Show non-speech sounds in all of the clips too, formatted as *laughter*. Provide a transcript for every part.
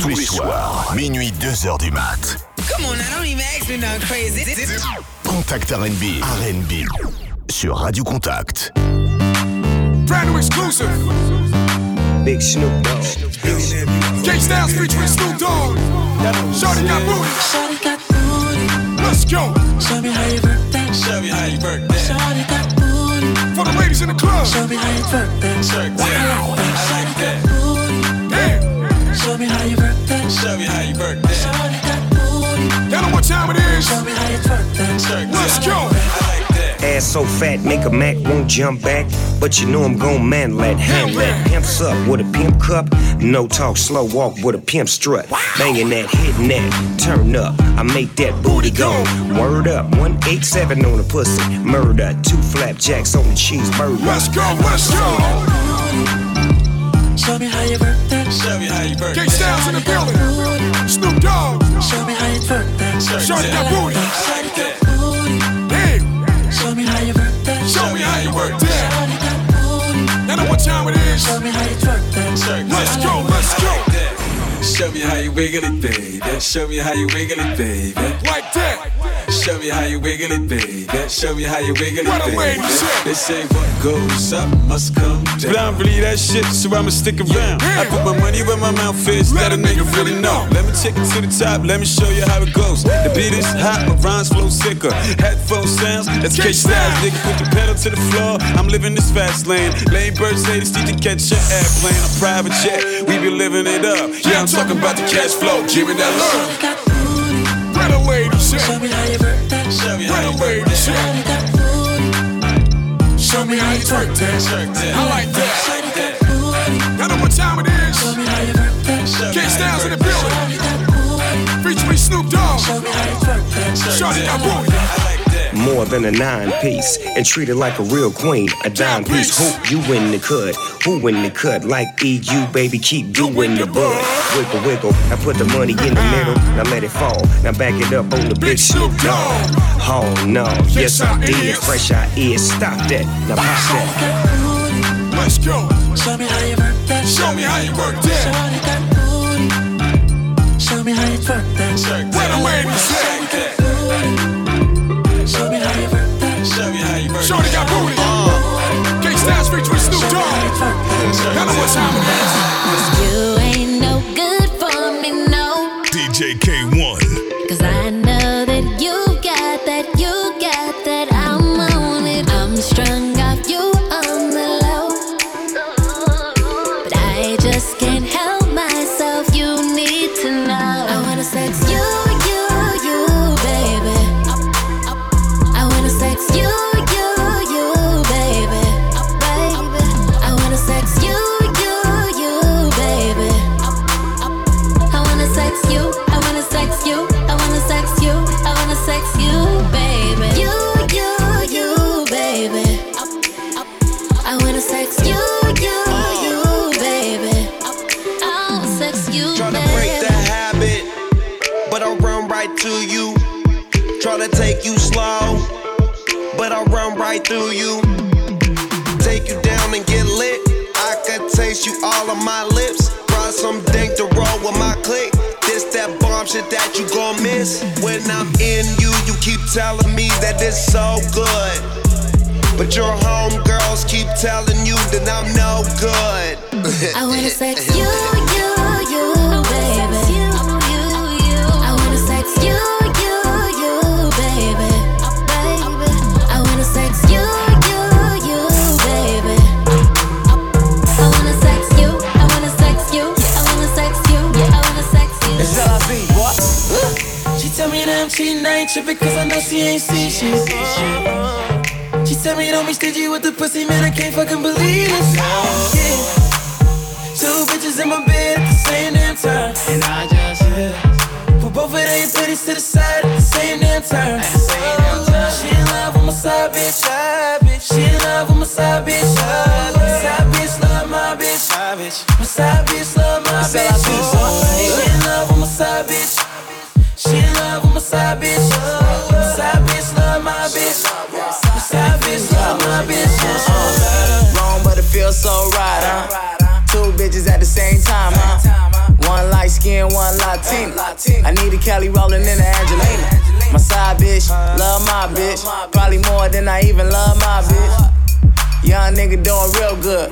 Tous les soirs, minuit 2h du mat. Come on, now don't even ask me nothing crazy. Contact R&B, R&B sur Radio Contact. Brand new exclusive. Big Snoop Dogg. Styles featuring Snoop Dogg. Shorty got booty. Shorty got booty. Let's go. Show me how you work that? Show me how you work that? Shorty got booty. For the ladies in the club. Show me how you work that? Work that. I like that. Booty. Damn. Show me how you work that. Show me how you work that. Shorty got booty. Y'all know what time it is. Show me how you work that. Work Let's go. Like. Ass so fat, make a Mac won't jump back. But you know I'm gon' man let hand that pimps up with a pimp cup. No talk, slow walk with a pimp strut. Banging that, hitting that, turn up. I make that booty go. Word up, 187 on the pussy. Murder, two flapjacks on the cheeseburger. Let's go. Let's go. Show me how you work that. Show me how you work K that. Styles in the building. Snoop Dogg. Show me how you work that. Shorty got booty. I like that. Booty. Damn. Show me how you work that. Show me how you work that. Shorty got booty. Y'all know what time it is. Show me how you Show me how you wiggle it, baby. Show me how you wiggle it, baby. Like that. Show me how you wiggle it, baby. Show me how you wiggle What it, baby. said. They say what goes up must come down. But I don't believe that shit, so I'ma stick around. I put my money where my mouth is, let a nigga really know. Let me take it to the top, let me show you how it goes. The beat is hot, my rhymes flow sicker. Headphone sounds, that's K styles, nigga. Put the pedal to the floor. I'm living this fast lane. Lane birds haters need to catch your airplane. A private jet, we be living it up. Yeah, I'm talking about the cash flow. Give me that love. Got booty. Where the lady Show me how you work that. Show me how you work lady shit. Got booty. Show me how you twerk that. I like that. Shorty got booty. Y'all know what time it is. Show me how you work that. K Styles in the building. Shorty got booty. Featuring Snoop Dogg. Show me how you work that. Shorty got booty. More than a nine piece and treat it like a real queen. A dime piece. Who you in the cut. Who in the cut? Like EU, baby, keep doing the bud. Wiggle, wiggle. I put the money in the middle. Now let it fall. Now back it up on the big Snoop Dogg. Oh no, yes I did. Fresh I is. Stop that. Now pop that. Booty. Let's go. Show me how you work that. Show me how you work that. Shorty got booty. Show me how you work that. Where the lady shit. Dogg. Know what time it is. You you all on my lips. Brought some dink to roll with my click. This that bomb shit that you gon' miss. When I'm in you, you keep telling me that it's so good. But your homegirls keep telling you that I'm no good. I wanna *laughs* sex you, you, you, baby. I wanna sex you, tripping cause I know she ain't see shit. She tell me don't be stingy with the pussy, man, I can't fucking believe this. Yeah. Two bitches in my bed at the same damn time. And I just, yeah. Put both of their titties to the side at the same damn time. Oh, she in love with my side bitch. Side bitch. She in love with my side bitch. Side bitch love my bitch. My side bitch love my bitch. She in love with my side bitch. She in love my side bitch. Side bitch love my bitch. Side bitch love my bitch. Uh-uh. Wrong, but it feels so right? Two bitches at the same time, huh? One light skin, young Latina. I need a Kelly rolling in the Angelina. My side bitch, love my bitch. Probably more than I even love my bitch. Young nigga doing real good.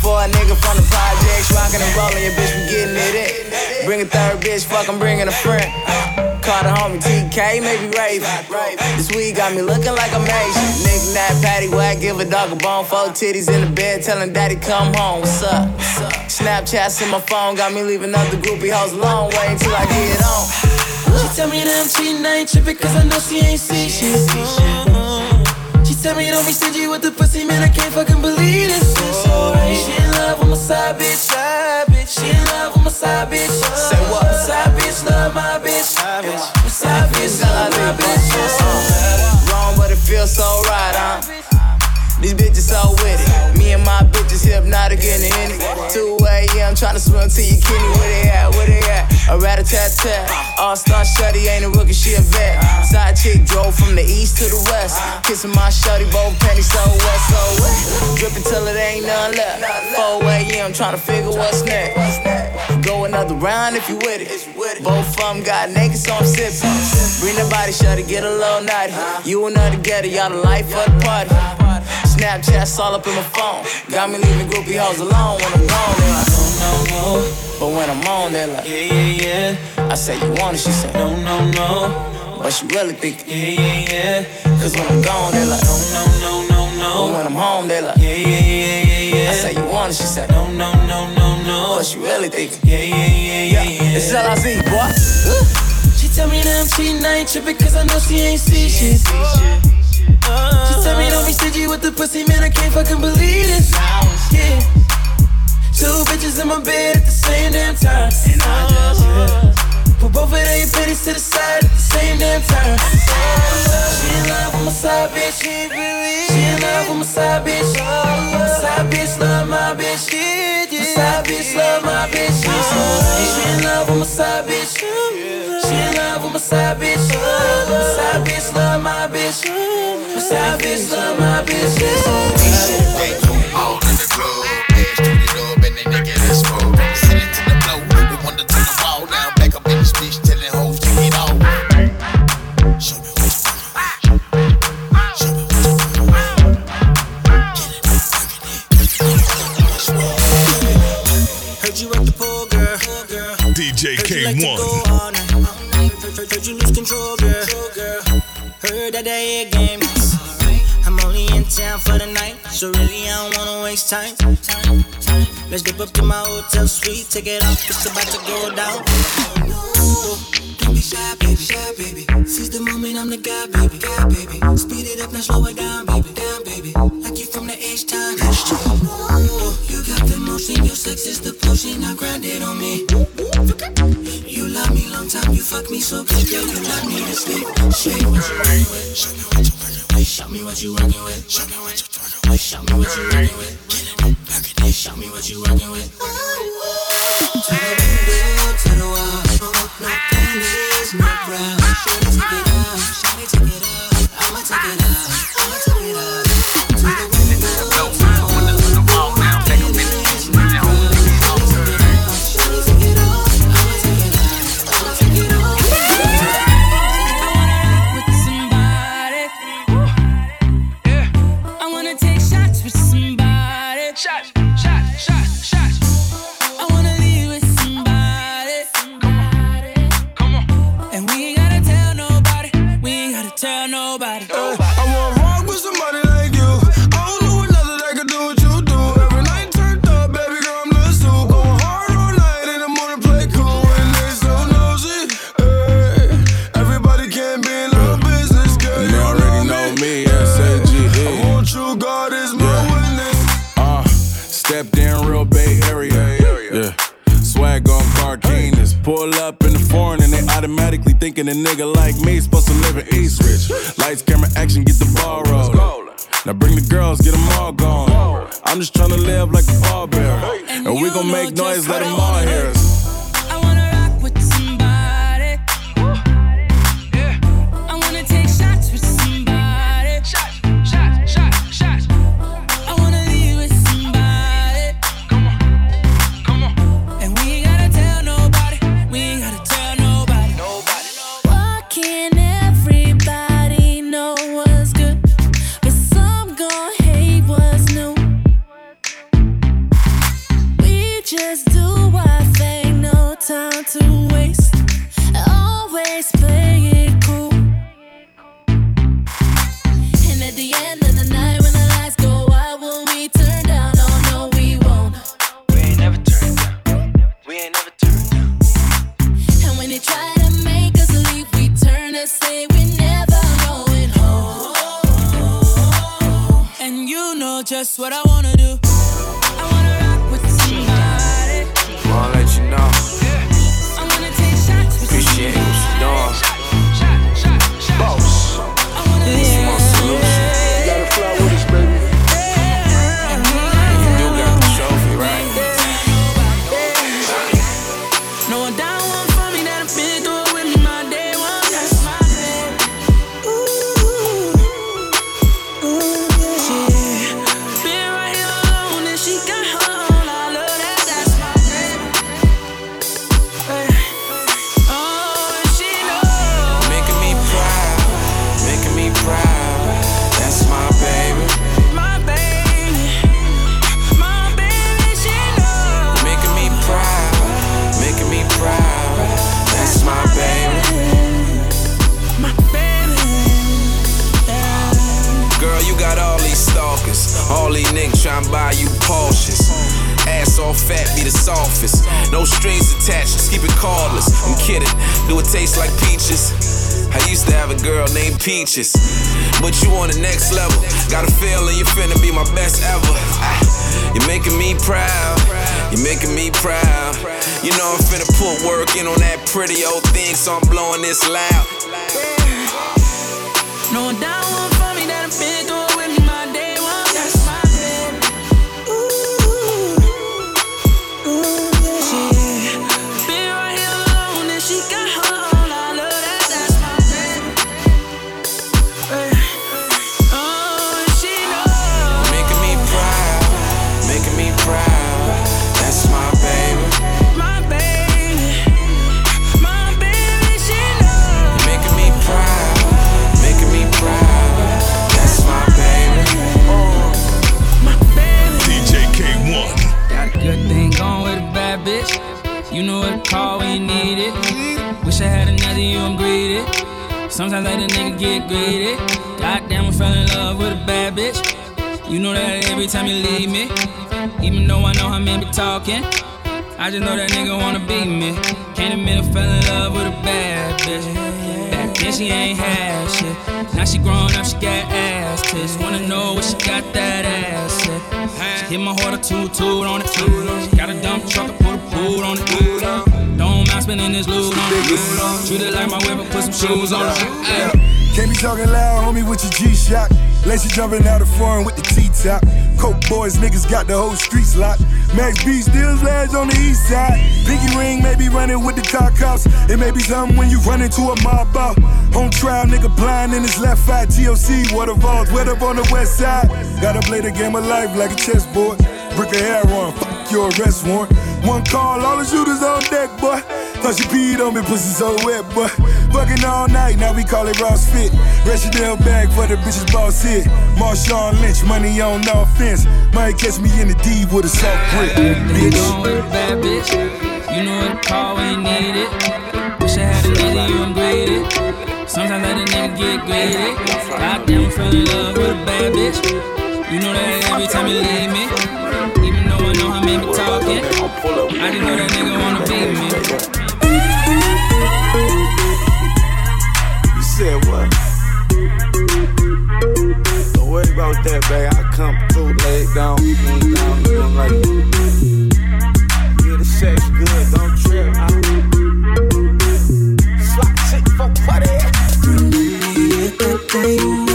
For a nigga from the projects, rockin' and rollin', your bitch, we getting it in. Bring a third bitch, fuck, I'm bringing a friend. Call the homie TK, maybe raving. This week got me looking like a Asian. Nigga, that patty whack, give a dog a bone. Four titties in the bed, telling daddy come home. What's up? Snapchats in my phone, got me leaving other groupie hoes alone. Wait until I get on. She tell me that I'm cheating, I ain't tripping cause I know she ain't see shit. She tell me don't be stingy with the pussy, man, I can't fucking believe this. She in love with my side bitch. She in love with my side bitch. Oh. Say what? My side bitch love my bitch. My side bitch love my bitch. Oh. Uh, wrong, but it feels so right, huh? These bitches so with it. Me and my bitches hypnotic in the in it. 2 a.m. tryna swim to your kidney. Where they at? Where they at? A rat a tat tat. All star shutty ain't a rookie, she a vet. Side chick drove from the east to the west. Kissing my shutty, both panties so wet, so wet. Dripping till it ain't none left. 4 a.m. trying to figure what's next. Go another round if you with it. Both of them got naked, so I'm sipping. Bring the body, shutty, get a little naughty. You and her together, y'all the life of the party. Snapchats all up in my phone. Got me leaving groupie hoes alone when I'm gone. They're like, no, no, no. But when I'm on, they're like, yeah, yeah, yeah. I say, you want it? She said, no, no, no. But she really think, yeah, yeah, yeah. Cause when I'm gone, they're like, no, no, no, no, no. But when I'm home, they're like, yeah, yeah, yeah, yeah, yeah. I say, you want it? She said, no, no, no, no, no. But she really think, yeah, yeah, yeah, yeah, yeah. It's LIZ, boy. She tell me that I'm cheating, I ain't tripping cause I know she ain't see shit. She tell me don't be stingy with the pussy, man, I can't fucking believe this. Yeah. Two bitches in my bed at the same damn time. And I just, yeah. Put both of their pennies to the side at the same damn time. She in love with my side bitch. She in love with my side bitch. My side bitch love my bitch. My side bitch love my bitch. She in love with my side bitch. She in my side bitch. Side bitch love my bitch. My side bitch love my bitch. Time. Let's dip up to my hotel suite, take it off, it's about to go down. Don't be shy, baby, shy, baby. Seize the moment, I'm the guy, baby, guy, baby. Speed it up, now slow it down, baby, down, baby. Like you from the H time. Oh, you got the motion, your sex is the potion, now grind it on me. You love me long time, you fuck me so good, girl, you love me to sleep. Show me what you working with, show me what you working with, show me what you working with, show me what you working with, show me what you working with. Show me what you're working with. Thinking a nigga like me supposed to live in Eastridge. Lights, camera, action, get the ball rolling. Now bring the girls, get them all gone. I'm just tryna live like a ball pallbearer. And we gon' make noise, let them all hear us. Peaches, but you on the next level. Got a feeling you finna be my best ever. You're making me proud, you're making me proud. You know I'm finna put work in on that pretty old thing, so I'm blowing this loud. No one Sometimes I let a nigga get greedy. Goddamn, I fell in love with a bad bitch. You know that every time you leave me. Even though I know how men be talking. I just know that nigga wanna beat me. Can't admit I fell in love with a bad bitch. Back then she ain't had shit. Now she grown up, she got ass tits. Wanna know what she got that ass at. She hit my heart a toot toot on it. She got a dump truck, I put a boot on it. Don't mind spending this loot on it. Treat it like my I put some shoes on it. Can't be talking loud, homie, with your G-Shock. Lacy jumping out of foreign with the T-top. Coke boys, niggas got the whole streets locked. Max B still lads on the east side. Pinky ring may be running with the car cops. It may be something when you run into a mob out. On trial, nigga blind in his left eye. TOC, water vaults, wet up on the west side. Gotta play the game of life like a chessboard. Brick of hair on, fuck your arrest warrant. One call, all the shooters on deck, boy. Thought she peed on me, pussy so wet, boy. Fucking all night, now we call it Ross Fit. Chanel bag for the bitches boss hit. Marshawn Lynch, money on no offense. Might catch me in the D with a soft grip, bitch. Going with a bad bitch. You know call when you need it. Wish I had another you, I'm. Sometimes I let a nigga get greedy. Goddamn, I fell in love with a bad bitch. You know that every time you leave me. Even though I know how men be talking. I just know that nigga wanna beat me. You said what? Don't worry about that, babe. I come through, lay it down, lay it down, doing like Yeah, the sex good, don't trip. I... Slot chick for party. Get the day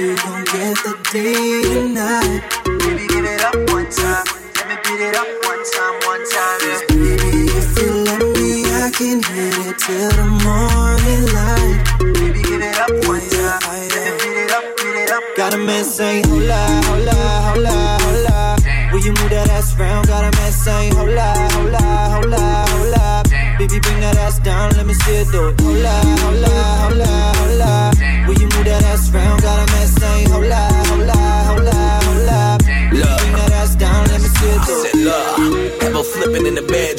you gon' get the day tonight. Baby, give it up one time. Let me beat it up one time, one time. Yeah. Baby, if you let me, I can hit it till the morning light. Baby, give it up one time. Let me beat it up, beat it up. Got a man saying, hola, hola, hola, hola. Will you move that ass round? Got a man saying, hola, hola, hola, hola. Baby, bring that ass down, let me see it do it.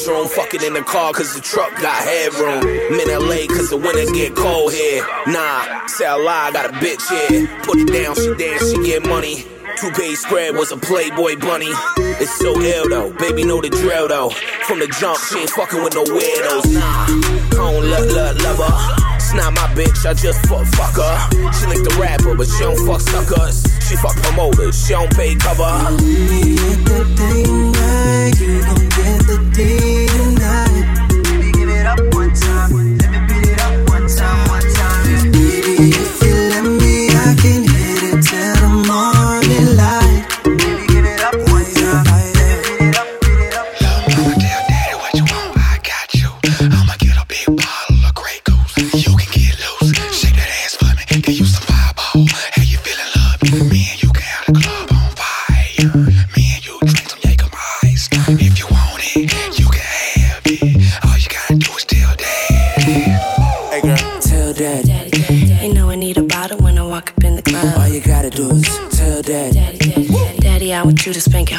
Bedroom, fucking in the car cause the truck got headroom. I'm in LA cause the winter get cold here. Nah, say I lie, got a bitch here. Put it down, she dance, she get money. Two page spread was a Playboy bunny. It's so ill though, baby know the drill though. From the jump, she ain't fucking with no weirdos. Nah, I don't love, love, love her. Not my bitch, I just fuck fuck her. She like the rapper, but she don't fuck suckers. She fuck promoters, she don't pay cover. You gon' get the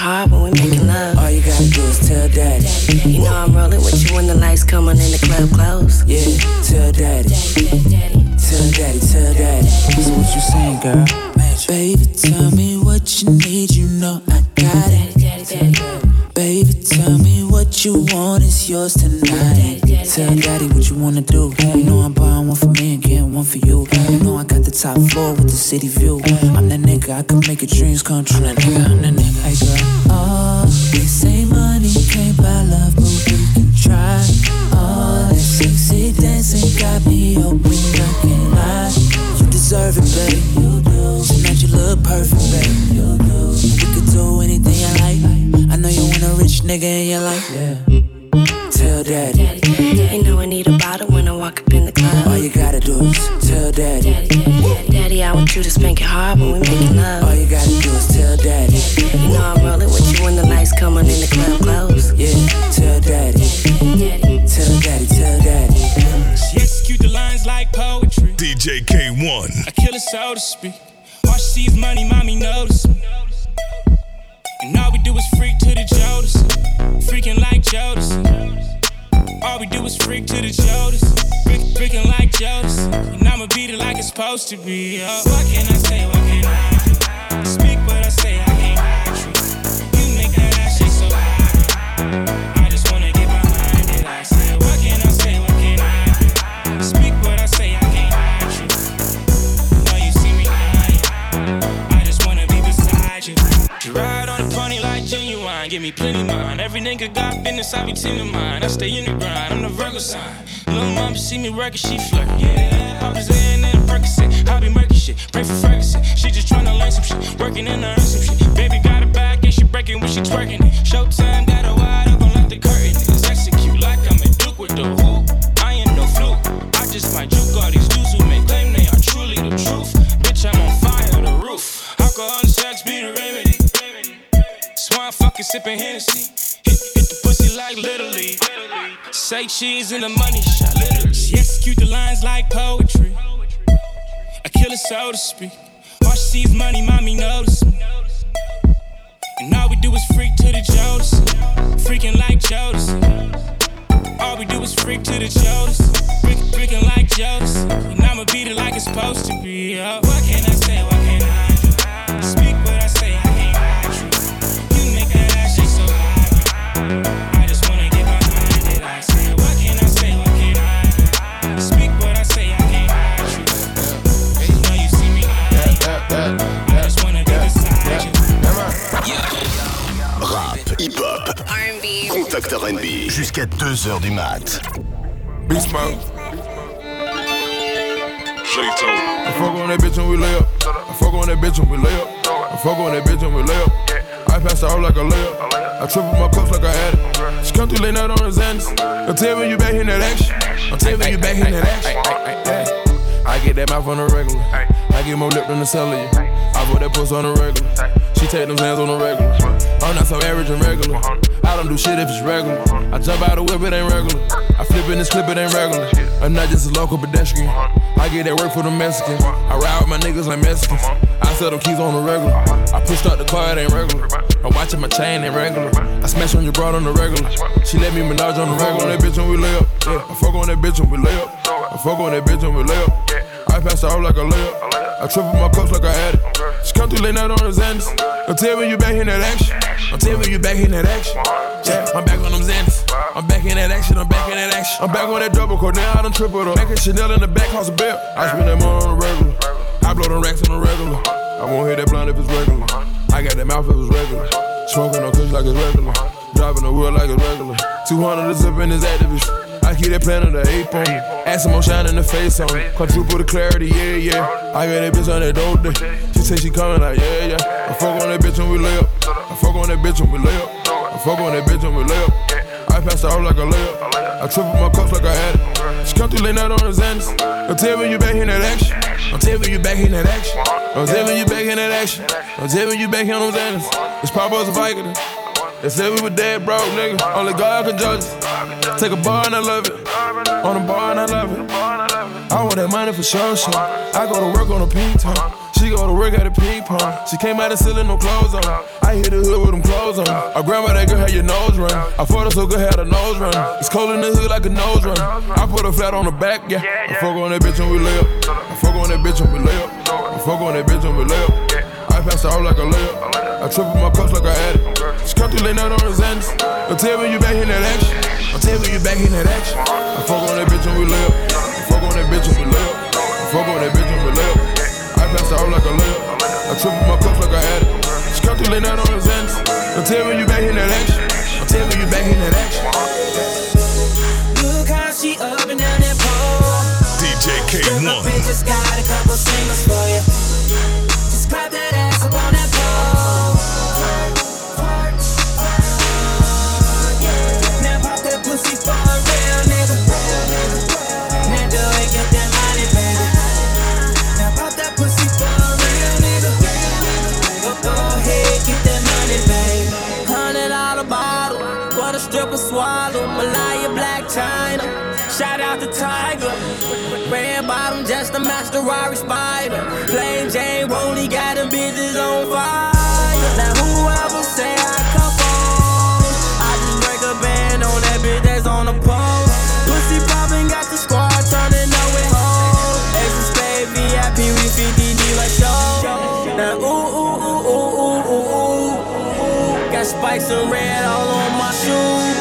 hard when we making love. All you gotta do is tell daddy. You know I'm rolling with you when the lights on and the club close. Yeah, tell daddy. Tell daddy, tell daddy. So what you saying, girl? Baby, tell me what you need, you know I got it. Baby, tell me what you want, it's yours tonight. Tell daddy what you wanna do. You know I'm buying one for me one for you. You know I got the top floor with the city view. I'm that nigga, I can make your dreams come true. That nigga, I'm that nigga. Hey girl, oh, they say money can't buy love, but we can try. Oh, that sexy dancing got me open, I can't lie. You deserve it, babe. You do. Tonight you look perfect, babe. You do. We could do anything you like. I know you want a rich nigga in your life. Yeah. Tell daddy. You know I need a bottle you gotta do is tell daddy. Daddy, I want you to spank it hard when we making love. All you gotta do is tell daddy. You know I'm rolling with you when the lights come on and the club close. Yeah, tell daddy. Tell daddy, tell daddy. She execute the lines like poetry. DJ Kay-One. I kill it so to speak. All she sees money, mommy notice me. And all we do is freak to the Jodas. Freaking like Jodas. All we do is freak to the Jodas. Freak, freaking like Jodas. And I'ma beat it like it's supposed to be. Oh. What can I say? What can I? Speak what I say, I give me plenty mine. Every nigga got business, I be tending mine. I stay in the grind, I'm the Virgo sign. Little mama see me working, she flirt. Yeah, was in and Percocet, I be murky shit. Pray for Ferguson, she just tryna learn some shit. Working in earn some shit. Baby got it back and she breaking when she twerking it. Showtime got her wide open like the curtain. Execute like I'm a duke with the hoop. Say cheese in the money shot. She execute the lines like poetry. I kill it so to speak. All she sees money, mommy notice me. And all we do is freak to the Jodas. Freaking like Jodas. All we do is freak to the. Freak, freaking like Jodas. And I'ma beat it like it's supposed to be. Oh, what can I say? What R&B. contact R&B, jusqu'à 2h du mat. Beast mode. I fuck on that bitch when we lay up. I fuck on that bitch when we lay up. I fuck on that bitch when we lay up. I pass her out like a layup. I triple my cups like I had it. She come through late night on the Xanax. Don't tell me you back in that action. Don't tell me you back in that action. I get that mouth on the regular. I get more lip than the cellular. I put that puss on the regular. She take them hands on the regular. I'm not so average and regular. I don't do shit if it's regular. I jump out the whip, it ain't regular. I flip in this clip, it ain't regular. I'm not just a local pedestrian. I get that work for the Mexicans. I ride with my niggas like Mexicans. I sell them keys on the regular. I pushed out the car, it ain't regular. I'm watching my chain, ain't regular. I smash on your broad on the regular. She let me menage on the regular. On that bitch when we lay up. Yeah, I fuck on that bitch when we lay up. I fuck on that bitch when we lay up. I pass out like a layup. I triple my cups like I had it. Through late night on the Xanax. Don't tell you back in that action. Don't tell you back in that action. Yeah, I'm back on them Xanax. I'm back in that action, I'm back in that action. I'm back on that double core, now I done triple up. Back at Chanel in the back, cost a bill. I spend that money on the regular. I blow them racks on the regular. I won't hit that blunt if it's regular. I got that mouth if it's regular. Smoking on kush like it's regular. Driving the wheel like it's regular. 200 to zip in his activist. I keep that plan of the ape on some more shine in the face on me. Quadruple the clarity, yeah, yeah. I got that bitch on that dope day. She say she coming like, yeah, yeah. I fuck on that bitch when we lay up. I fuck on that bitch when we lay up. I fuck on that bitch when we lay up. I pass her out like a layup. I triple my cups like I had it. She come through late night on the Xanax. Don't tell you back in that action. I'm tell you back in that action. I'm tell you back in that action. Don't tell you back in them Xanax. It's Papa was a Viking. They said we were dead broke, nigga. Only God can judge us. Take a bar and I love it. On a bar and I love it. I want that money for sure, sure. I go to work on a ping pong. She go to work at a ping pong. She came out of ceiling, no clothes on. I hit the hood with them clothes on. I grandma that girl had your nose run. I fought her so good, had a nose run. It's cold in the hood like a nose run. I put her flat on the back, yeah. I fuck on that bitch when we lay up. I fuck on that bitch when we lay up. I fuck on that bitch when we lay up. I pass out like a layup. I triple my cups like I had it. She come through late night on the Xanax. Don't tell you back in that action. Don't tell you back in that action. I fuck on that bitch when we lay up. Fuck on that bitch and live. Fuck on that bitch and live. I pass out like a live. I trip with my cuffs like I had it. Just calculate that on his ends. I'm telling you back in that action. I'm telling you back in that action. Look how she up and down that pole. DJ Kay-One. Just got a couple singles for you. Just grab that the master Rari Spider. Plain Jane Rolly got them bitches on fire. Now whoever say I come on, I just break a band on that bitch that's on the pole. Pussy poppin', got the squad turning up with hoes. Ace Extra spade VIP, we 50 D like show. Now ooh ooh ooh ooh ooh ooh ooh. Got spikes and red all on my shoes.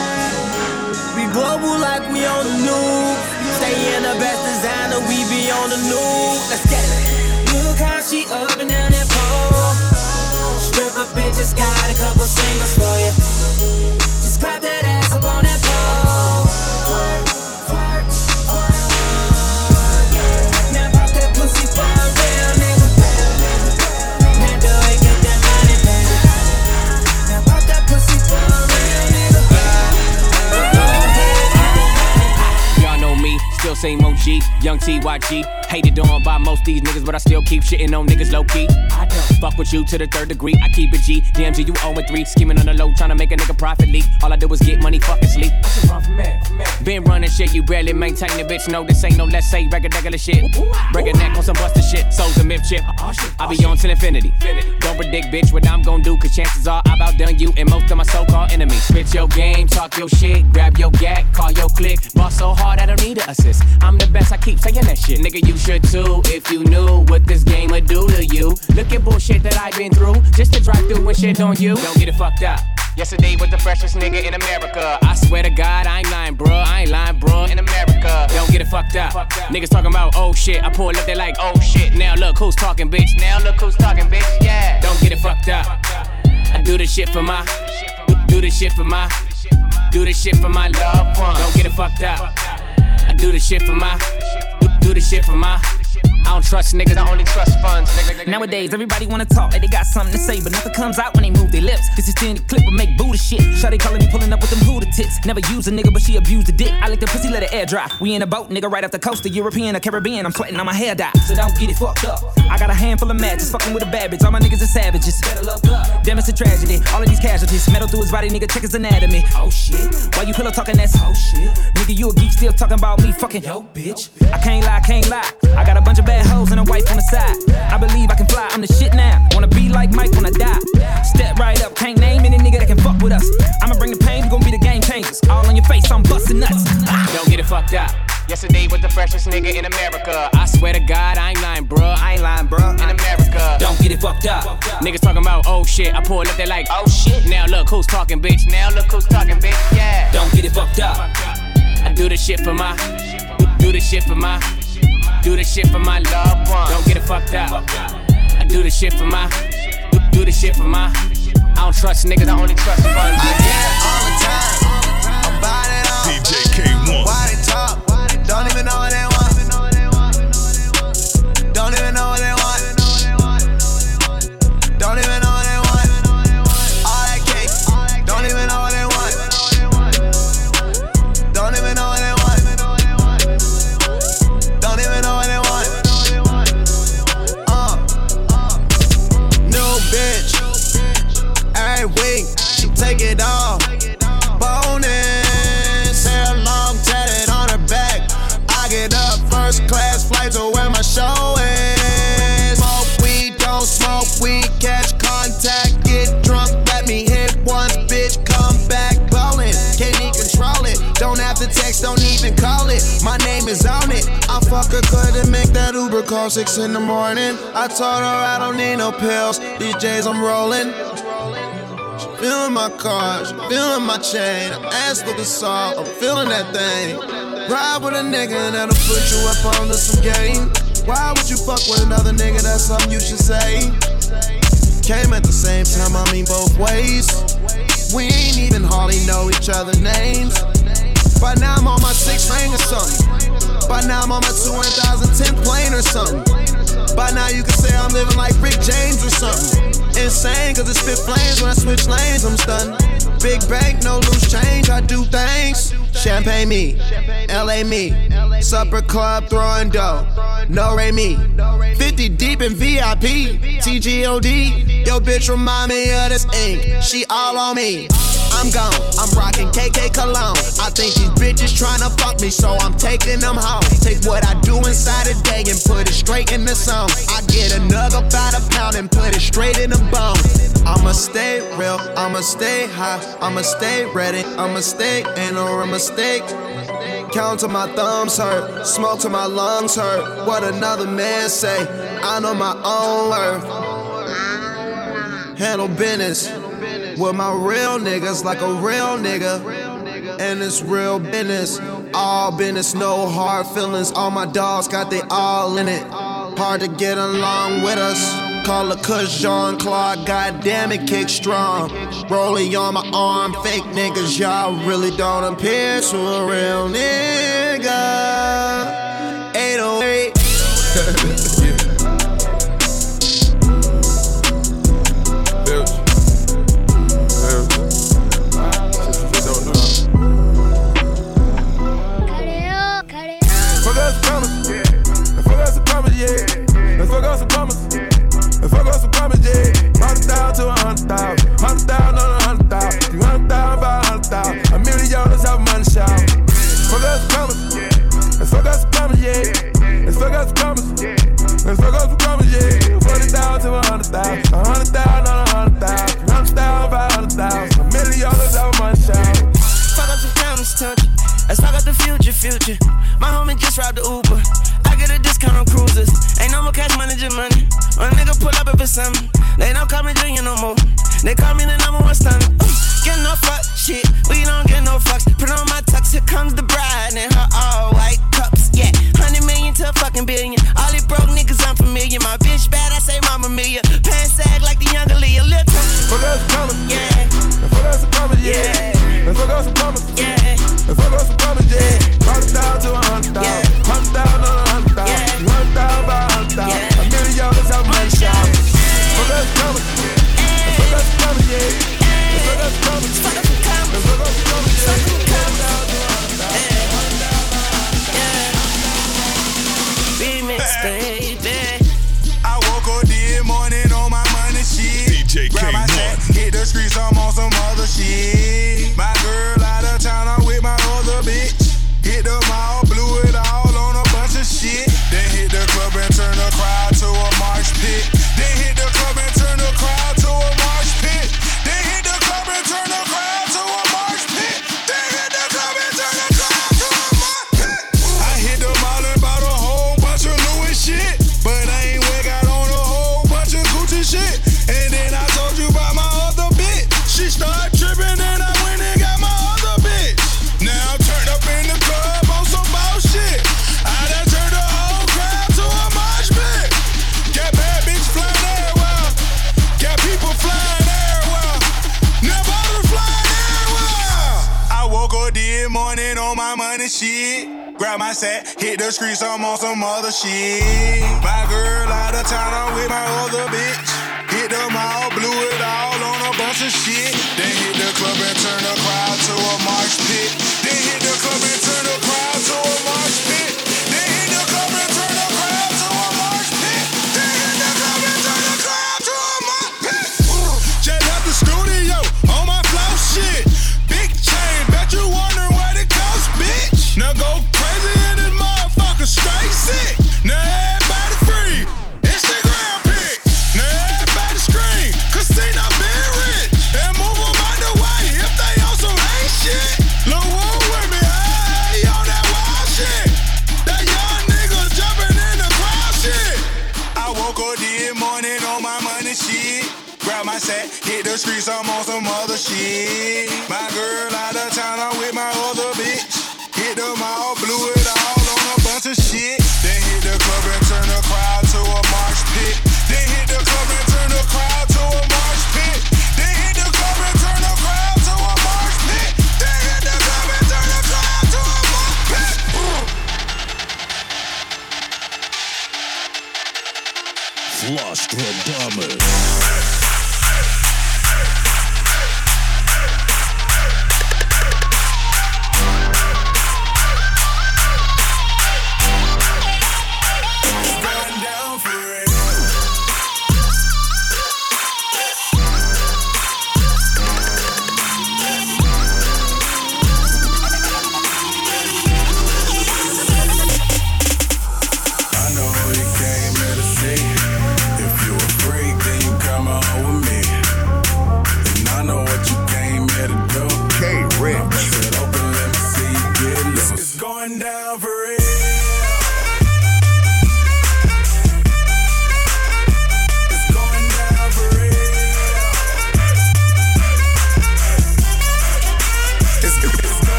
We global like we on the news. Stay in the best designer on the news. Let's get it. Look how she up and down that pole. Stripper bitches got a couple singles for you. Same OG, young TYG. Hated on by most these niggas, but I still keep shitting on niggas low key. I don't fuck with you to the third degree. I keep it G. DMG, you 0 and 3. Scheming on the low, trying to make a nigga profit leak. All I do is get money, fucking sleep. Been running shit, you barely maintain the bitch. No, this ain't no let's say regular, regular shit. Break a neck on some busted shit. Souls a myth chip. I be on till infinity. Don't predict, bitch, what I'm gon' do, cause chances are I've outdone you and most of my so called enemies. Spit your game, talk your shit, grab your gat, call your click. Boss so hard, I don't need an assist. I'm the best, I keep saying that shit. Nigga, you should too, if you knew what this game would do to you. Look at bullshit that I've been through, just to drive through and shit on you. Don't get it fucked up. Yesterday was the freshest nigga in America. I swear to God, I ain't lying, bruh. I ain't lying, bruh. In America, don't get it fucked up. Niggas talking about oh shit. I pull up, they like oh shit. Now look who's talking, bitch. Now look who's talking, bitch. Yeah. Don't get it fucked up. I do this shit for my, do this shit for my, do this shit for my loved one. Don't get it fucked up. I do this shit for my, do this shit for my. I don't trust niggas, I only trust funds, nigga. Nowadays, everybody wanna talk like they got something to say, but nothing comes out when they move their lips. This is the clip will make Buddha shit. Shawty calling me pulling up with them Huda tits. Never use a nigga, but she abused the dick. I like the pussy, let it air dry. We in a boat, nigga, right off the coast, the European or Caribbean. I'm sweating on my hair dye, so don't get it fucked up. I got a handful of matches, fucking with a bad bitch. All my niggas are savages. Better look up. Damn, it's a tragedy. All of these casualties, metal through his body, nigga, check his anatomy. Oh shit. Why you pillow talking that oh shit? Nigga, you a geek still talking about me fucking yo bitch. I can't lie, can't lie. I got a bunch of bad hoes and a wife on the side. I believe I can fly, I'm the shit now. Wanna be like Mike when I die. Step right up, can't name any nigga that can fuck with us. I'ma bring the pain, we gon' be the game changers. All on your face, I'm busting nuts. Don't get it fucked up. Yesterday was the freshest nigga in America. I swear to God, I ain't lying, bruh. I ain't lying, bruh. In America. Don't get it fucked up. Niggas talking about, oh shit. I pull up, they like, oh shit. Now look who's talking, bitch. Now look who's talking, bitch. Yeah. Don't get it fucked up. I do this shit for my, do this shit for my, do this shit for my loved one. Don't get it fucked up. I do this shit for my, do this shit for my. I don't trust niggas, I only trust funds. I get it all the time. I'm buying it all. DJ Kay-One. Why they talk? Don't even know six in the morning. I told her I don't need no pills. These J's I'm rolling. Feeling my car, she feeling my chain. Ass looking soft, I'm feeling that thing. Ride with a nigga that'll put you up on some game. Why would you fuck with another nigga? That's something you should say. Came at the same time, I mean both ways. We ain't even hardly know each other names. By now I'm on my sixth ring or something. By now I'm on my 2010 plane or something. By now you can say I'm living like Rick James or something. Insane, cause it spit flames when I switch lanes, I'm stunned. Big bank, no loose change, I do things. Champagne me, LA me. Supper club throwing dough, no Ray me. 50 deep in VIP, TGOD. Yo, bitch, remind me of this ink. She all on me. I'm gone. I'm rocking KK cologne. I think these bitches tryna fuck me, so I'm taking them home. Take what I do inside a day and put it straight in the song. I get a nug about a pound and put it straight in the bone. I'ma stay real, I'ma stay high, I'ma stay ready, I'ma stay, no real mistake. Count to my thumbs hurt, smoke to my lungs hurt. What another man say, I know my own worth. Handle business with my real niggas like a real nigga. And it's real business, all business, no hard feelings. All my dogs got they all in it. Hard to get along with us. Call a cush Jean Claude, goddamn it, kick strong. Rolling on my arm, fake niggas, y'all really don't appear to a real nigga. Future. My homie just robbed the Uber. I get a discount on cruises. Ain't no more cash money, just money. A nigga pull up if it's something, they don't call me Junior no more. They call me the number one stunner.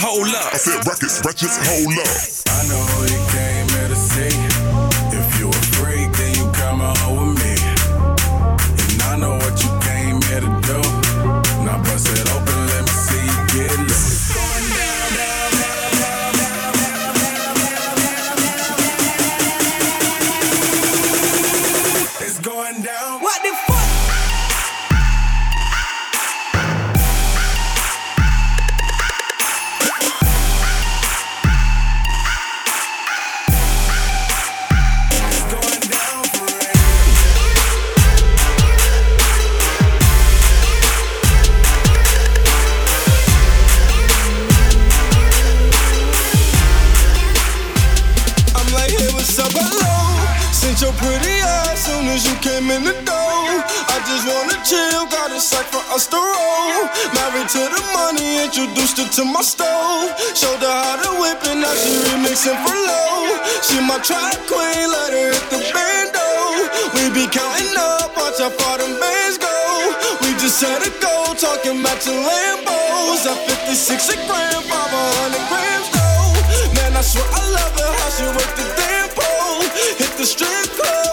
hold up. I said, Ruckus, Wretches, hold up. I know it can. to the money, introduced her to my stove. Showed her how to whip it. now she remixing for low. She my track queen, let her hit the bando. We be counting up, watch how far them bands go. We just had a go, talking about your Lambos. At 56 a gram, 500 grams though. Man, I swear I love her, how she work the damn pole. Hit the strip club.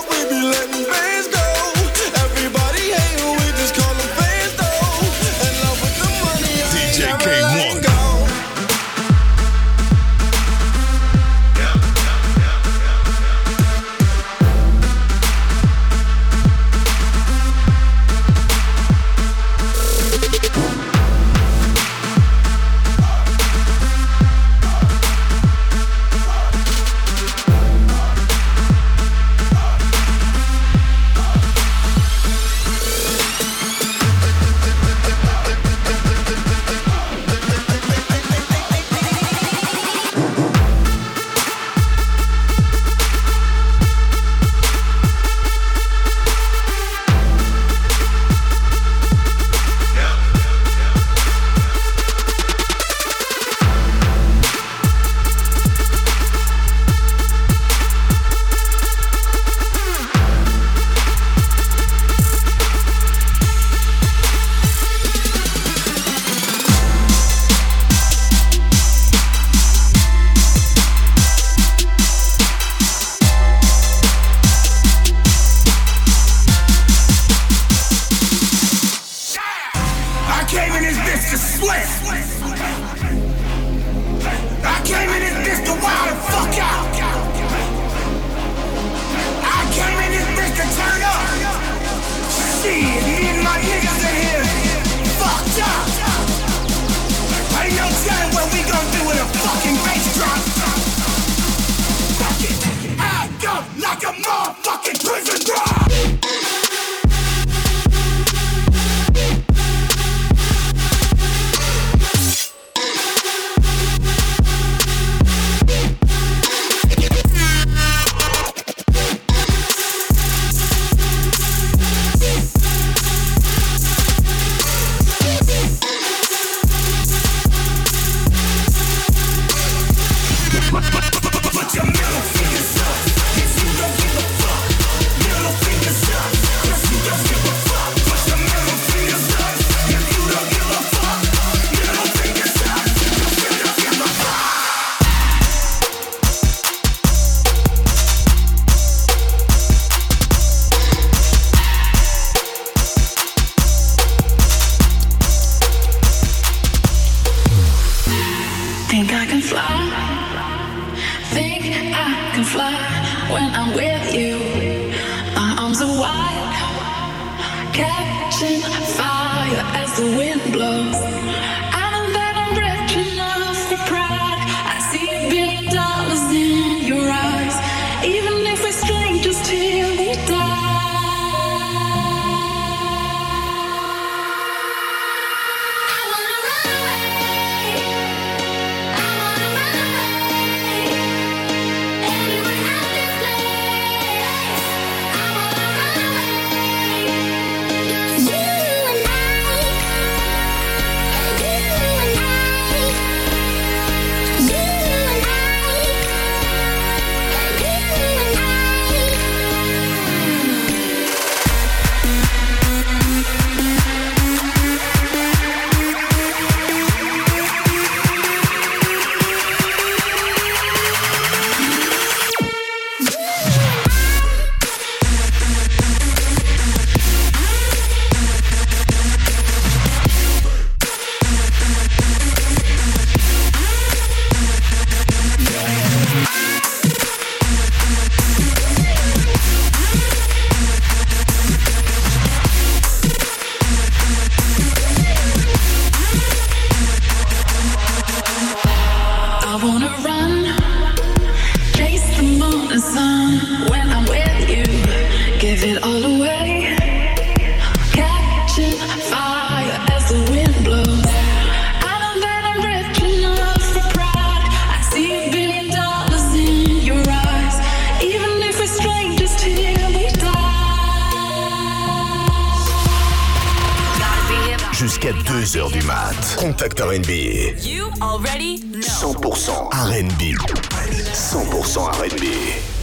Contact RB. You already know. 100% RB. 100% RB.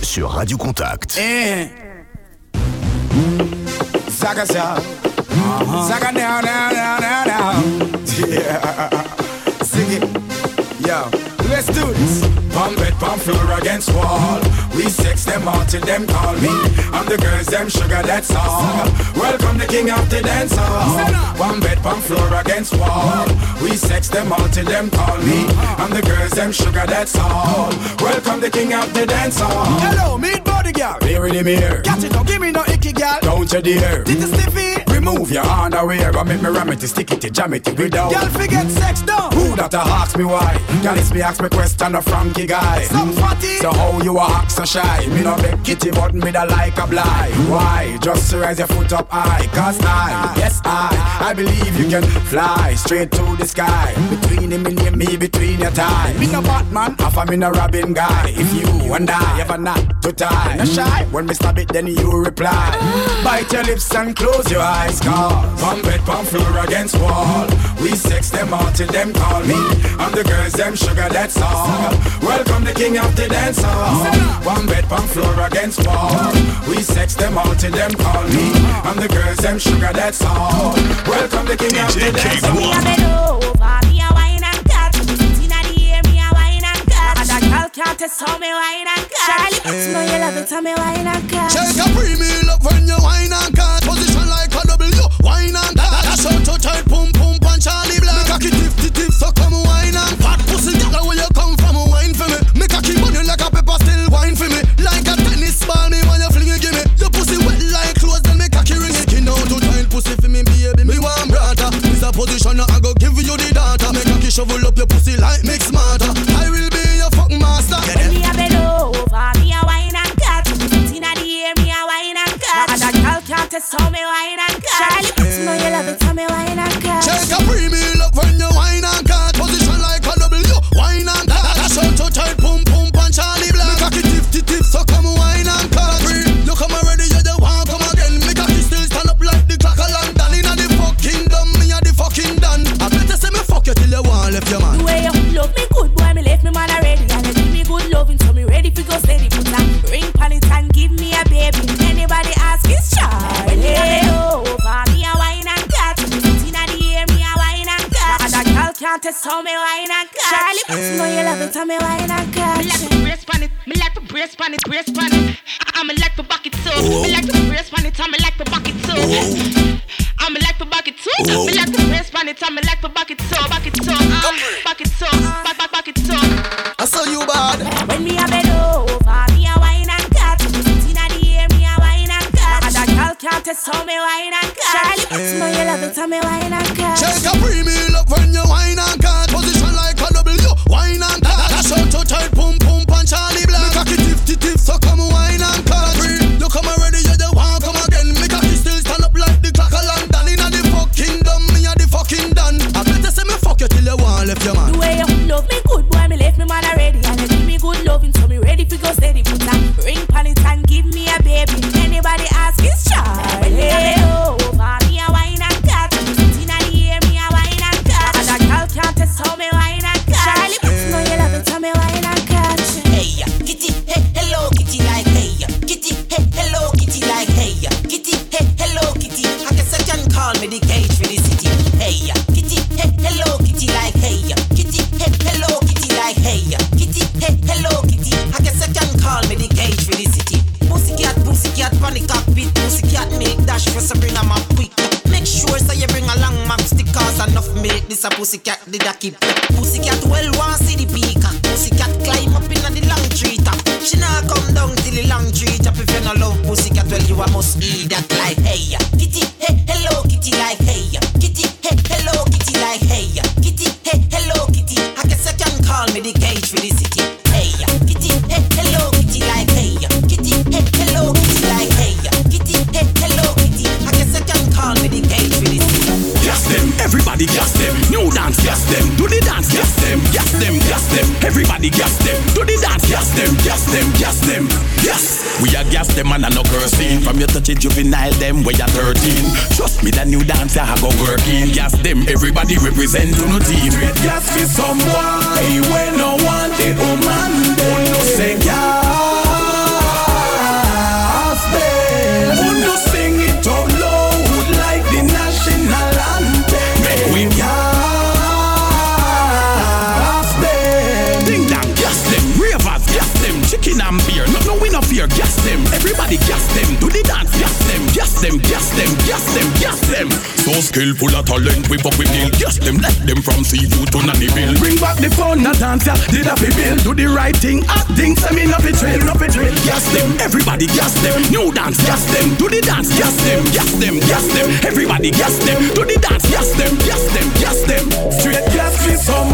Sur Radio Contact. Eh. Zaga za. Zaga now, now, now, now, now. Yeah. Sing it. Yo, let's do this. Pump it, pump floor against wall. We sex them all till them call me. I'm the girls, them sugar, that's all. Welcome the king of the dance hall. Pump it, pump floor against wall. We sex them all till them call me. I'm the girls, them sugar, that's all. Welcome the king of the dance hall. Hello, meet body girl. Here in the mirror. Catch it, don't give me no icky girl. Don't you dare. Did you stiffy? Remove your underwear. I make me ram it, stick it, jam it without. Girl, forget sex down. Who that a ask me why? Girl, it's me ask me question a Frankie guy. Some fatty. So how you a act so shy? Me no beg kitty, but me da like a blind. Why? Just raise your foot up high. Cause I, yes I, I believe you can fly straight to the sky. Between him and me, between your tie. Me no Batman, half a me no Robin guy. If you and I ever not to tie, no shy. When me stop it, then you reply. *sighs* Bite your lips and close your eyes, cause pump it, pump floor against wall. We sex them all till them call me. I'm the girls, them sugar, that's all. Welcome the king of the dance hall. One bed, pump floor against wall. We sex them all till them call me. I'm the girls, them sugar, that's all. Welcome the king of the dance hall. Can't test how me wine and cut. Charlie, you know you love it, tell me wine and cut. Shake a premium up when you wine and cut. Position like a W, wine and cut. Dash out to tight, pum pum punch Charlie Black. Me cocky tip tip tip, so come wine and fat pussy. Girl, where you come from, wine for me. Me cocky money like a pepper, still wine for me. Like a tennis ball, me when you fling it, give me. Your pussy wet like clothes, then me cocky ring it. Skin out to tight pussy for me, baby. Me want brata. This a position, I go give you the data. Me cocky shovel up your pussy like mix smarter. Tell me wine them. Do the dance, gas them. Gas them, gas them, gas them, gas them. So skillful of talent, we pop we bill. Gas them, let them from seafood to nanny bill. Bring back the fun, the dance, yeah. Did a bill. Do the right thing, acting, say me no be trail, no be trail. Gas them, everybody gas them. New dance, gas them. Do the dance, gas them, gas them, gas them. Everybody gas them. Do the dance, gas them, gas them, gas them. Straight gas for some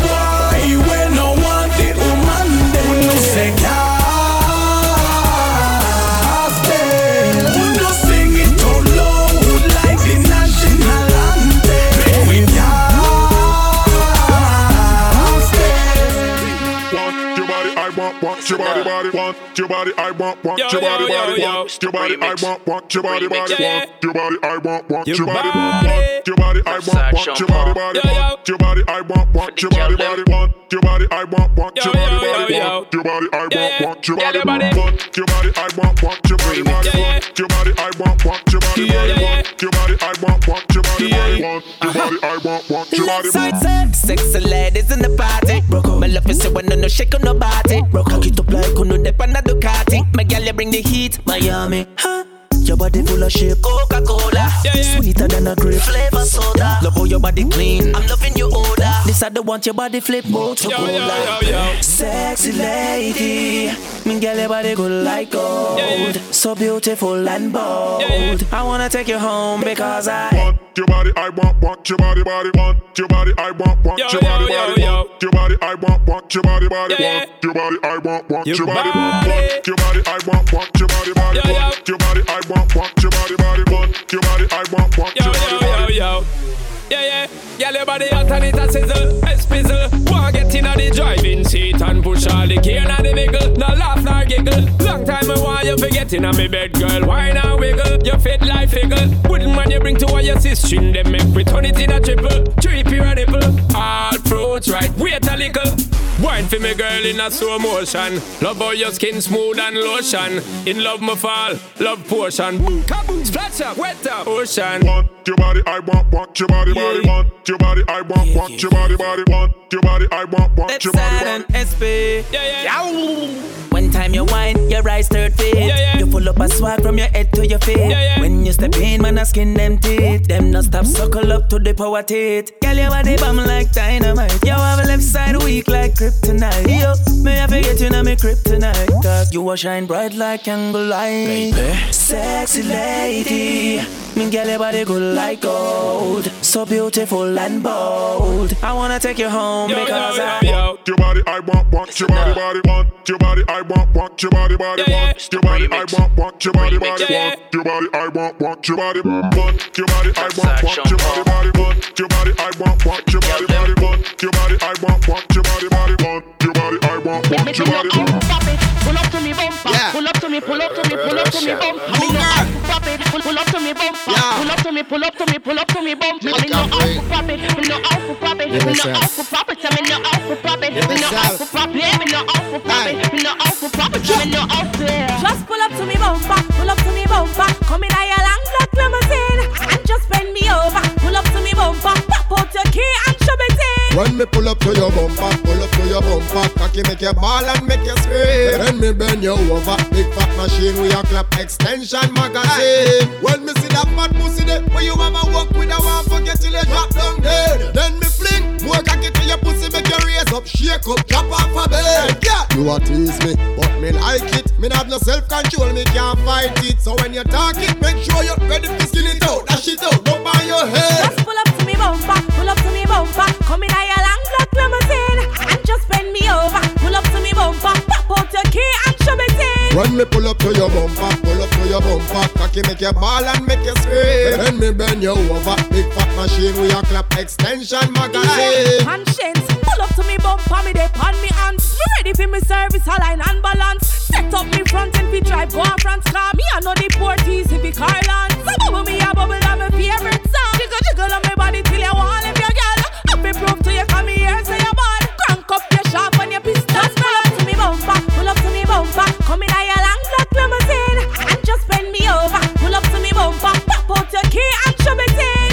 want your body, body, want your body, I want, want your body, body, I want your body, I want, want your body, body, I want your body, I want, want your body, want your body, I want, want your body, body, I want your body, I want, want your body, body, I want your body, I want, want your body, body, I want your body, I want, want your body, body, want your body, I want, want your body, body, I want your body, I want, want your body, body, I want your body, I want, want your body, body, I want your body, I want, want your body, body. Sexy ladies in the party. My love is so when no shake on nobody. Cock it up like on the pan of Ducati. My girl, you bring the heat, Miami. Huh? Your body full of shit, Coca Cola, sweeter than a grape flavor soda. Love how your body clean, I'm loving your odor. This I don't want your body flip more to cola. Sexy lady, me girl your body good like gold, so beautiful and bold. I wanna take you home because I want your body, I want, want your body, body, want your body, I want, want your body, body, want your body, I want, want your body, body, want your body, I want, want your body, want your body, I want, want your body, body, want your body, I want, want your body, body, want your body, I want, want your body, body. yo. Yeah, yeah. Girl, your body hot and it a sizzle, a spizzle. Wanna get in the driving seat and push all the key in the vehicle. No laugh nor giggle. Long time I want you forget in me bed, girl. Why not wiggle? You fit figgle. Wouldn't man you bring to all your sister, them make we turn it in a triple. Trippy radical. All fruits right. Wait a little. Wine for me, girl, in a slow motion. Love how your skin smooth and lotion. In love, my fall. Love potion. Boom, kaboom, splash up, wet up, ocean. Want your body, I want, want your body, body, want your body, I want, want your body, body, want your body, I want, want your body, body. SP. Yeah, yeah. One time you whine, your eyes third feet. Yeah, yeah. You pull up a swag from your head to your feet. Yeah, yeah. When you step in, man, I skin them teeth. Them no stop suckle up to the power teeth. Girl, your body bomb like dynamite. You have a left side weak like kryptonite. tonight. Yo, may I forget you in my crib tonight? Cause you will shine bright like candle light. Baby. Sexy lady. Me girl, your body good like gold. So beautiful and bold. I wanna take you home Yo, because yo, I yo, yo. Your body, I want, want your body, body, want your body, I want, want your body, body, want your body, I want, want your body, body, want your body, I want, want your body, want your body, I want, want your body, body, want your body, I want, want your body, body, want your body, I want, want your body, body, want your body, I want, want your body. Pop it, pull up to me bumper. Pull up to me, pull up to me, pull up to me bumper. I mean, no, I pop it, pull, pull up to me bumper. Pull up to me, pull up to me, pull up to me bumper. I mean, no, I pop it, me no, I pop it, me no, I pop it. I mean, no, I pop it, me no, I pop it, me no, I pop it, me no, I pop it. I mean, no, I Just pull up to me bumper, When me pull up to your bumper, pull up to your bumper, cocky make you ball and make you scream. Then me bend you over, big fat machine with your clap extension magazine. When me see that fat pussy there, where you mama walk with a one forget till you drop down dead. Then me fling more cocky to your pussy, make you raise up, shake up, drop off a bed. Yeah, you a tease me, but me like it. Me not have no self control, me can't fight it. So when you talk it, make sure you're ready to skin it out, dash it out, go by your head. Just pull up to me bumper, pull up to me bumper. When me pull up to your bumper, pull up to your bumper, cocky make you ball and make you scream. Then me bend you over, big fat machine with your clap extension magazine. Conscience, pull up to me bumper, me dey on me hands. Me ready for me service, align and balance. Set up me front and we drive go on France car. Me I know the port easy fi Carland. So bubble me a bubble on my favorite song. Jiggle jiggle on my body till you want if your girl. Up me proof to you come here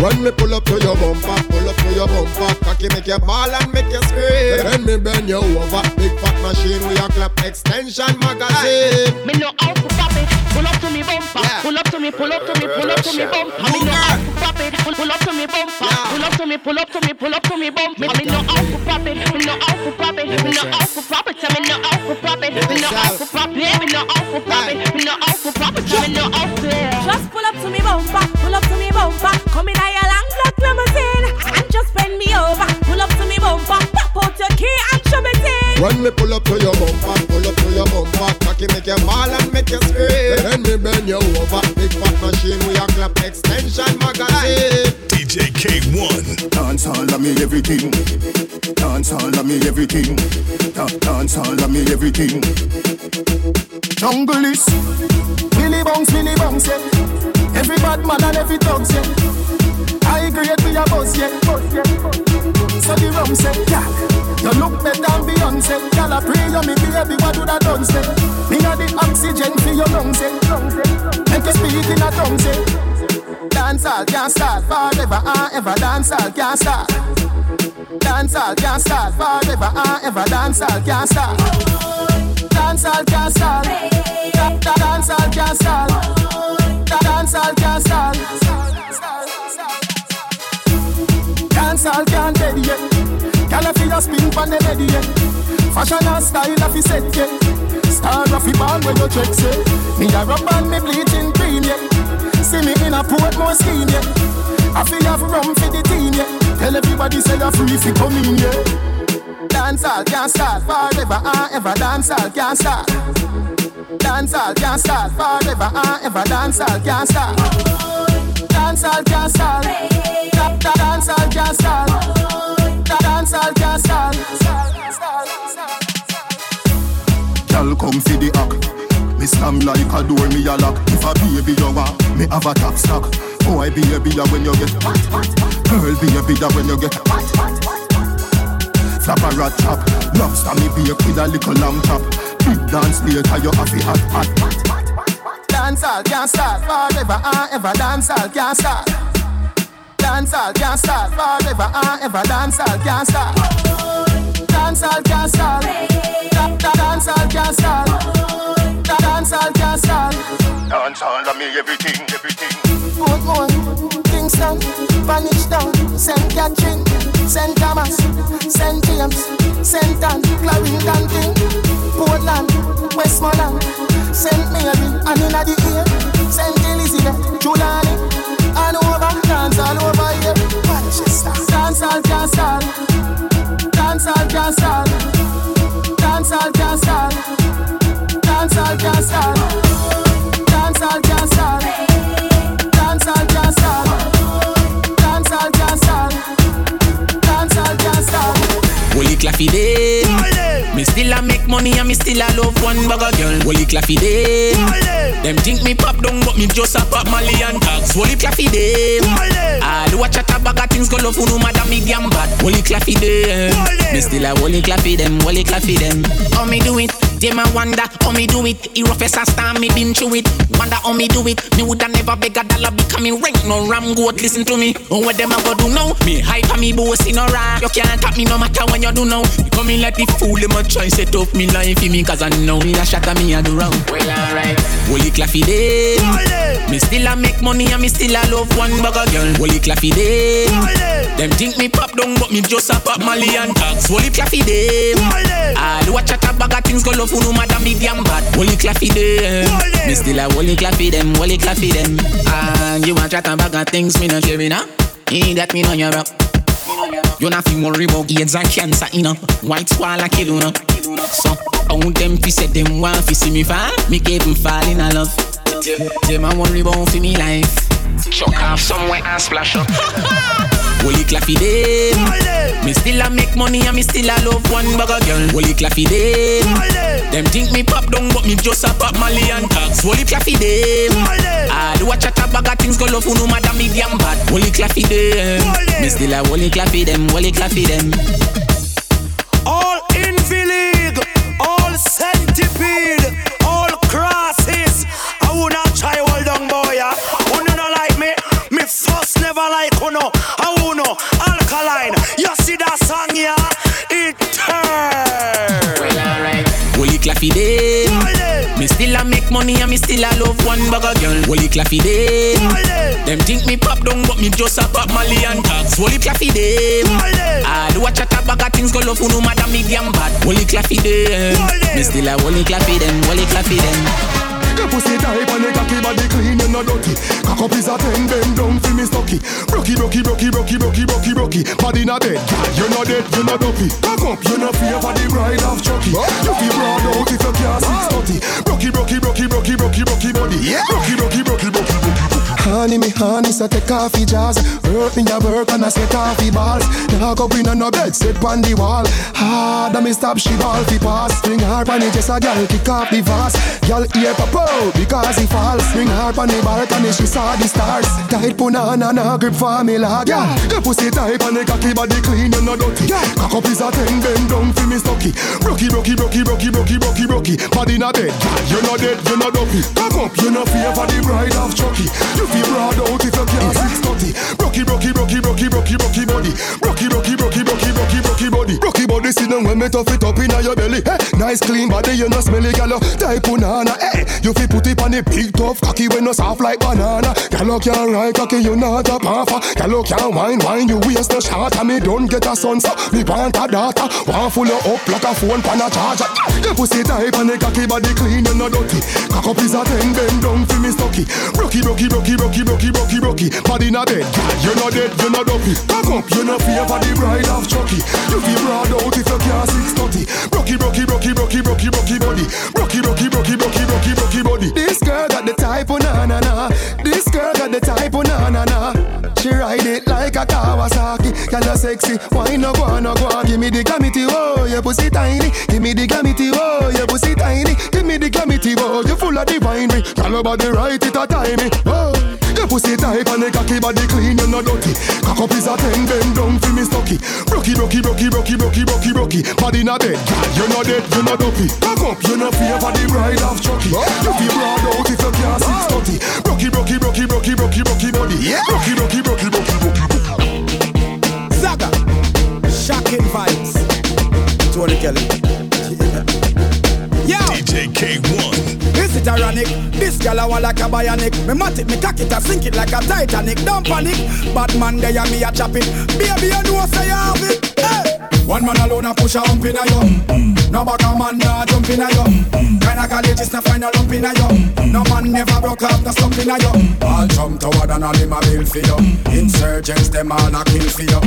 When me pull up to your bumper, pull up to your bumper, cocky make you ball and make you scream. Then me bend you over, big fat machine with your clap extension magazine. Me no out to pop it. Pull up to me bumper. Pull up to me, pull up to me, pull up to me bumper. Me no out to pop it. Pull, pull up to me bumper. Pull up to me, pull up to me, pull up to me bumper. Me no out to pop it. Me no out to pop it. Me no out to pop it. Me no out to pop it. Me no out to pop it. Me no out to pop it. Me no out to pop it. Me no out to. Me pull up to your bumper, pull up to your bumper, cocky make you ball and make you scream. Then me bend you over, big fat machine with your clap extension magazine. DJ Kay-One. Dance all of me everything. Dance all of me everything. Da- Dance all of me everything. Jungle is Billy Bounce, Billy Bounce, yeah. Every bad man and every dog, yeah. I agree with your boss, yeah. So the rum say, yeah. You look better than Beyonce. Girl, I pray you me baby, what do that done say? Me a the oxygen for your lungs, yeah. Make you speak in a tongue, say. Dance all can't start forever and ever. Dance all can't start. Dance all can't start forever and ever. Dance all can't start. Dance all can't start. Da- da- Dance all can't start. Da- Dance all can't start. Dance all can't yet. Gyal a fi a spin pon the lady yeah. Fashion and style a fi set yeah. Star a fi band when you check say. Me a rub on me bleaching cream yeah. See me in a Portmore scheme yeah. I fi have rum for the team yeah. Tell everybody say you're free fi come in yeah. Dance all can't start forever and ever. Dance all can't start. Dance all can't start forever and ever. Dance all can't start. Dance all can't start. Da- da- Dance all can't start. Da- Dance all can't. Girl come fi the act. Me slam like a door, me a lock. If a baby you want, me have a top stock. Boy, baby, ya when you get hot, hot. Girl, baby, ya when you get hot, hot. Flap a rat chop. Lobster me bake with a little lamb chop. Big dance later, you have a hot, hot, hot. Dance all can't start forever and ever. Dance all can't start. Dancehall can't stop forever and ever. Dancehall can't stop. Dancehall can't stop. Dancehall can't stop. Dancehall can't stop. Dancehall I mean everything, everything. Good one, Kingston, Spanish Town, Saint Catherine, Saint Thomas, Saint James, Saint Ann, Clarendon King, Portland, Westmoreland, Saint Mary, and in the air, Saint Elizabeth, Julani dance all over here. Manchester, dance all can't stop. Dance all can't stop. Dance all can't stop. Dance all can't stop. Dance all can't stop. Dance all can't stop. Dance all can't stop. Dance all can't stop. Holy claffy day. Me still a make money and me still a love one bugger girl. Holy claffy day. Them think me pop down but me just a pop Molly and tags. Holy claffy day. I do a chat a bag of things go love who no matter medium bad. Holy claffy day. Me still a holy claffy them. Holy claffy them. How me do it? Them a wonder how me do it. He rough as a star, me been through it. Wonder how me do it. Me woulda never beg a dollar becoming rank no ram goat. Listen to me. Oh, what them a go do now? Me hype and me boss in a rap. You can't tap me no matter when you do now. You come in like the fool, them a try set up me life for me cause I know me a shot and me a do wrong. Well alright. Holy claffy day. Me still a make money and me still a love one bugger girl. Holy claffy day. Them think me pop down but me just a pop Molly and tags. Holy claffy day. I do a chat a bag of things go love who no matter medium bad. Holy claffy day. Me still a holy claffy them. Holy claffy them. Ah, you a chat a bag of things me not sharing ah. Ain't that me know you're up. You not feel worry about AIDS and cancer, you know. White squall a kill, you know. So, how them fi say them want fi see me fall? Me keep them fall in a love. Them a worry about fi me life. Chuck off somewhere and splash up. *laughs* Holy claffy day. Me still a make money and me still a love one bugger girl. Holy claffy day. Them think me pop down but me just a pop Molly and tags. Holy claffy day. I do a chat a bag of things go love who no matter medium bad. Holy claffy day. Me still a holy claffy them. Holy claffy them. All invalid, all centipede, all crosses. I would not try never like who no. I who no alkaline. You see that song yeah? It turn. Well alright. Holy claffy day. Me still a make money and me still a love one bugger girl. Holy claffy day. Them think me pop down but me just a pop Molly and tags. Holy claffy day. I do a chat a bag of things go love no matter medium bad. Holy claffy day. Me still a holy claffy them. Holy claffy them. Pussy tight and the cocky body clean, you no dirty. Cock up is a ten, bend down for me stocky. Brocky, brocky, brocky, brocky, brocky, brocky, brocky. Body in a bed, you no dead, you no dopey. Cock up, you no fear for the bride of Chucky. You feel broad out if you can't six thirty. Brocky, brocky, brocky, brocky, brocky, brocky body. Brocky, brocky, brocky, brocky, brocky. Honey, me honey, so take coffee your Work me a work and I set coffee your balls. Dog up in on no bed, sit on the wall. Hard, and me stop she ball fi pass. Swing hard on it, just a girl kick off the vase. Girl ear pop out because he falls. Swing hard on the balcony, she saw the stars. Tight punana, na grip for me lad. Yeah, your pussy tight and the cocky body clean, you no dirty. Cock up is a ten, bend down fi me stocky. Brocky, brocky, brocky, brocky, brocky, brocky, brocky. Body in a bed, you no dead, you no dopey. Cock up, you no fear for the bride of Chucky. You feel broad out if you can't six thirty. Brocky, brocky, brocky, brocky, brocky, brocky body. Brocky, brocky, brocky, brocky, brocky, brocky body. Brocky body, sit down when me tough it up inna your belly. Hey, nice clean body, you no smelly gyal. Type punana, hey, you fi put it on the big tough cocky when no soft like banana. Gyal can't ride cocky, you not a pamper. Gyal can't wine, wine, you waste no shot. And me don't get a son, so me want a daughter. Want full you up like a phone pan a charger. Your pussy tight and the cocky body clean, you no dirty. Cock up is a ten, bend down fi me stocky. Brocky, brocky, brocky, brocky, brocky, brocky, brocky. Body in a bed, you no dead, you no dopey. Cock up, you no fear for the bride of Chucky. You feel broad out if you can't six thirty. Brocky, brocky, brocky, brocky, brocky, brocky body. Brocky, brocky, brocky, brocky, brocky, brocky body. This girl got the type of na na na. This girl got the type of na na na. She ride it like a Kawasaki. Girl, you sexy. Why no go on, no go on? Give me the glamity, oh, your pussy tiny. Give me the glamity, oh, your pussy tiny. Give me the glamity, oh, you full of divine. Girl, your body right, it a timey. Oh. Pussy tight and the cocky body clean, you no dirty. Cock up is a ten, bend down for me stocky. Brocky, brocky, brocky, brocky, brocky, brocky, brocky. Body in a bed, you no dead, you no dopey. Cock up, you no fear for the bride of Chucky. You feel broad out if you can't six thirty. Brocky, brocky, brocky, brocky, brocky, brocky body. Brocky, brocky, brocky, brocky, brocky, brocky. Zaga, shocking vibes. Tony Kelly. Yo. DJ Kay-One. It ironic? This gal I want like a bionic. Me mat it, me cock it, I sink it like a Titanic. Don't panic. Bad man, there me a chop it. Baby, you know say you have it. Hey. One man alone a push a hump in a yo. Mm-hmm. No back a man nah jump in a yo. Mm-hmm. Kinda college is find a lump in a yo. Mm-hmm. No man never broke up no slump in a yo. All jump toward and all him a bill for you. Insurgents them all a kill for you.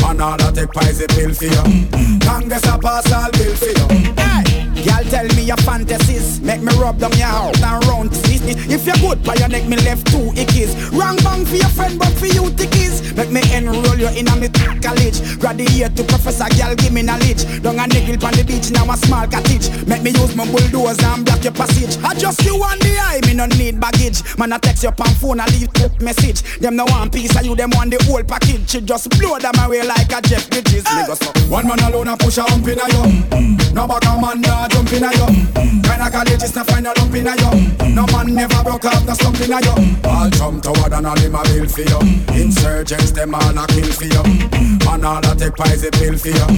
Man all a take poison pill for you. Congress a pass all bill for you. Hey. Y'all tell me your fantasies. Make me rub down your house and round this If you're good by your neck, me left two ickies Wrong bang for your friend, but for you tickies. Make me enroll you in a me college. Graduate to professor, girl, give me knowledge. Down a niggle on the beach, now a small cottage. Make me use my bulldozer and block your passage. I just you on the eye, me no need baggage. Man, I text your pan phone, I leave quick message. Them no one piece of you, them want the whole package. She just blow them away like a Jeff Bridges. Hey. One man alone a push a hump in a yo mm, mm. No back a man, jump in a yo. Kinda college is not find a lump in a yo. No man never broke up, no slump in a yo. All jump toward and all him a bill for you. Insurgents them all a kill for you. Man all a take poison pill for you.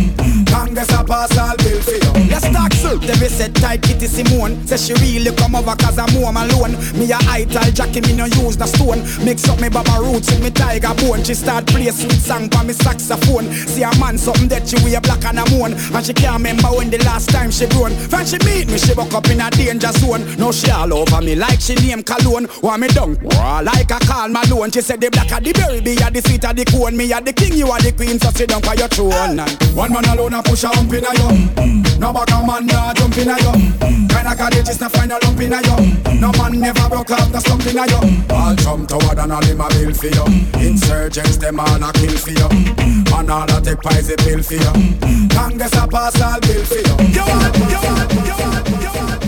Congress a pass all bill for you. Let's talk so. Debbie said tight Kitty Simone. Say she really come over cause I'm home alone. Me a ital Jackie, me no use the stone. Mix up me baba roots with me tiger bone. She start play sweet song for me saxophone. See a man something that she wear black and a moon. And she can't remember when the last time she grown. When she meet me, she woke up in a danger zone. Now she all over me like she name cologne. Want me down, War like a call Malone. She said the black of the berry, be at the sweet of the cone. Me are the king, you are the queen, so sit down for your throne. One man alone a push a hump in a yo. No back a man nah jump in a yo. Kinda college is not find a lump in a yo. No man never broke up the slump in a yo. All jump toward and all him a bill for you. Insurgents them all a kill for you. Man all a take poison pill for you. Congress a pass all bill for you. Go on, go on.